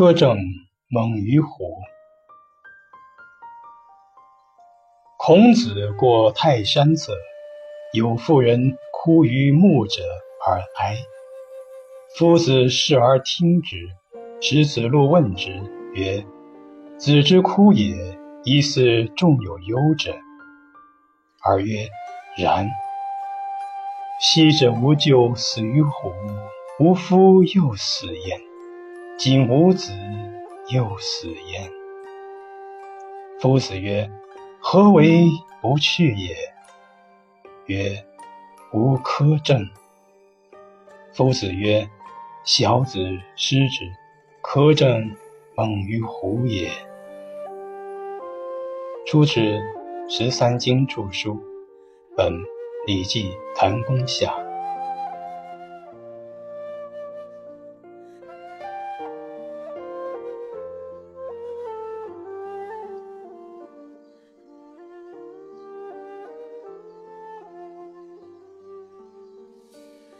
苛政猛于虎。孔子过泰山侧，有妇人哭于目者而哀。夫子视而听之，使子路问之曰：“子之哭也，疑似众有忧者。”而曰：“然。”昔者无咎死于虎，无夫又死焉；今无子又死焉。夫子曰：“何为不去也？”曰：“吾苛政。”夫子曰：“小子失之，苛政猛于虎也。”出自《十三经注疏》，本。《礼记·谈公下》